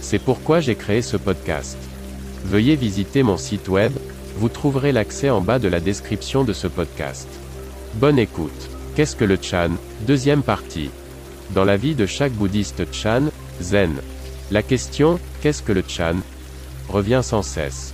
C'est pourquoi j'ai créé ce podcast. Veuillez visiter mon site web, vous trouverez l'accès en bas de la description de ce podcast. Bonne écoute. Qu'est-ce que le Chan? Deuxième partie. Dans la vie de chaque bouddhiste Chan, Zen. La question, qu'est-ce que le Chan? Revient sans cesse.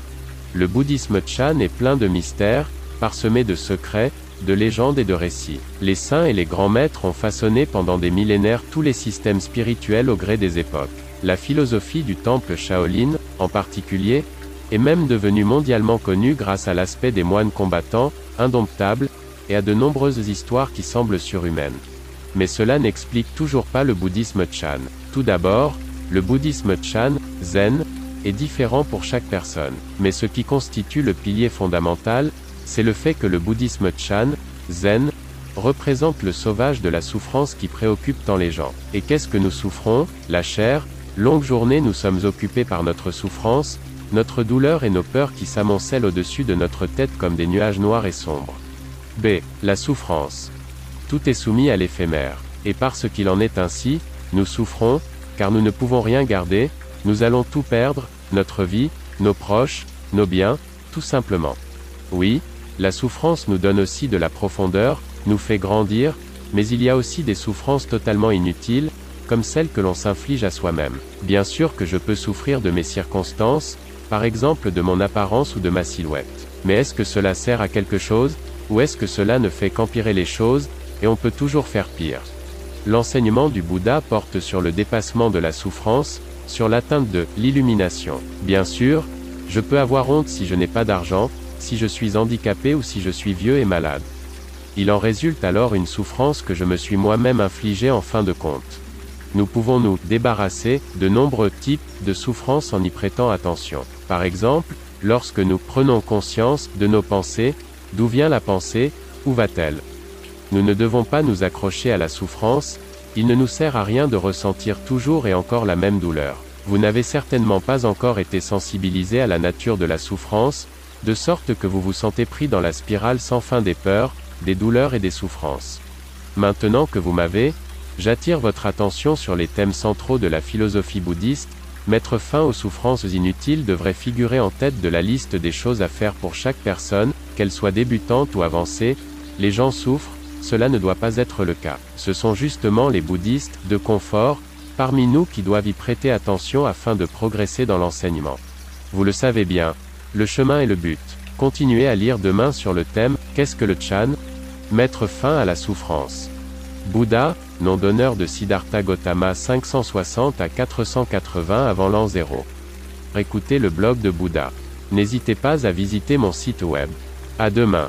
Le bouddhisme Chan est plein de mystères, parsemé de secrets, de légendes et de récits. Les saints et les grands maîtres ont façonné pendant des millénaires tous les systèmes spirituels au gré des époques. La philosophie du temple Shaolin, en particulier, est même devenue mondialement connue grâce à l'aspect des moines combattants, indomptables, et à de nombreuses histoires qui semblent surhumaines. Mais cela n'explique toujours pas le bouddhisme Chan. Tout d'abord, le bouddhisme Chan, Zen, est différent pour chaque personne. Mais ce qui constitue le pilier fondamental, c'est le fait que le bouddhisme Chan, Zen, représente le sauvage de la souffrance qui préoccupe tant les gens. Et qu'est-ce que nous souffrons? La chair, longue journée nous sommes occupés par notre souffrance, notre douleur et nos peurs qui s'amoncellent au-dessus de notre tête comme des nuages noirs et sombres. B. La souffrance. Tout est soumis à l'éphémère. Et parce qu'il en est ainsi, nous souffrons, car nous ne pouvons rien garder, nous allons tout perdre, notre vie, nos proches, nos biens, tout simplement. Oui, la souffrance nous donne aussi de la profondeur, nous fait grandir, mais il y a aussi des souffrances totalement inutiles, comme celles que l'on s'inflige à soi-même. Bien sûr que je peux souffrir de mes circonstances, par exemple de mon apparence ou de ma silhouette. Mais est-ce que cela sert à quelque chose, ou est-ce que cela ne fait qu'empirer les choses, et on peut toujours faire pire? L'enseignement du Bouddha porte sur le dépassement de la souffrance, sur l'atteinte de l'illumination. Bien sûr, je peux avoir honte si je n'ai pas d'argent, si je suis handicapé ou si je suis vieux et malade. Il en résulte alors une souffrance que je me suis moi-même infligée en fin de compte. Nous pouvons nous débarrasser de nombreux types de souffrances en y prêtant attention. Par exemple, lorsque nous prenons conscience de nos pensées, d'où vient la pensée, où va-t-elle? Nous ne devons pas nous accrocher à la souffrance, il ne nous sert à rien de ressentir toujours et encore la même douleur. Vous n'avez certainement pas encore été sensibilisé à la nature de la souffrance, de sorte que vous vous sentez pris dans la spirale sans fin des peurs, des douleurs et des souffrances. Maintenant que vous m'avez, j'attire votre attention sur les thèmes centraux de la philosophie bouddhiste, mettre fin aux souffrances inutiles devrait figurer en tête de la liste des choses à faire pour chaque personne, qu'elle soit débutante ou avancée, les gens souffrent, cela ne doit pas être le cas. Ce sont justement les bouddhistes, de confort, parmi nous qui doivent y prêter attention afin de progresser dans l'enseignement. Vous le savez bien, le chemin est le but. Continuez à lire demain sur le thème Qu'est-ce que le Chan? Mettre fin à la souffrance. Bouddha, nom d'honneur de Siddhartha Gautama 560 à 480 avant l'an 0. Écoutez le blog de Bouddha. N'hésitez pas à visiter mon site web. À demain.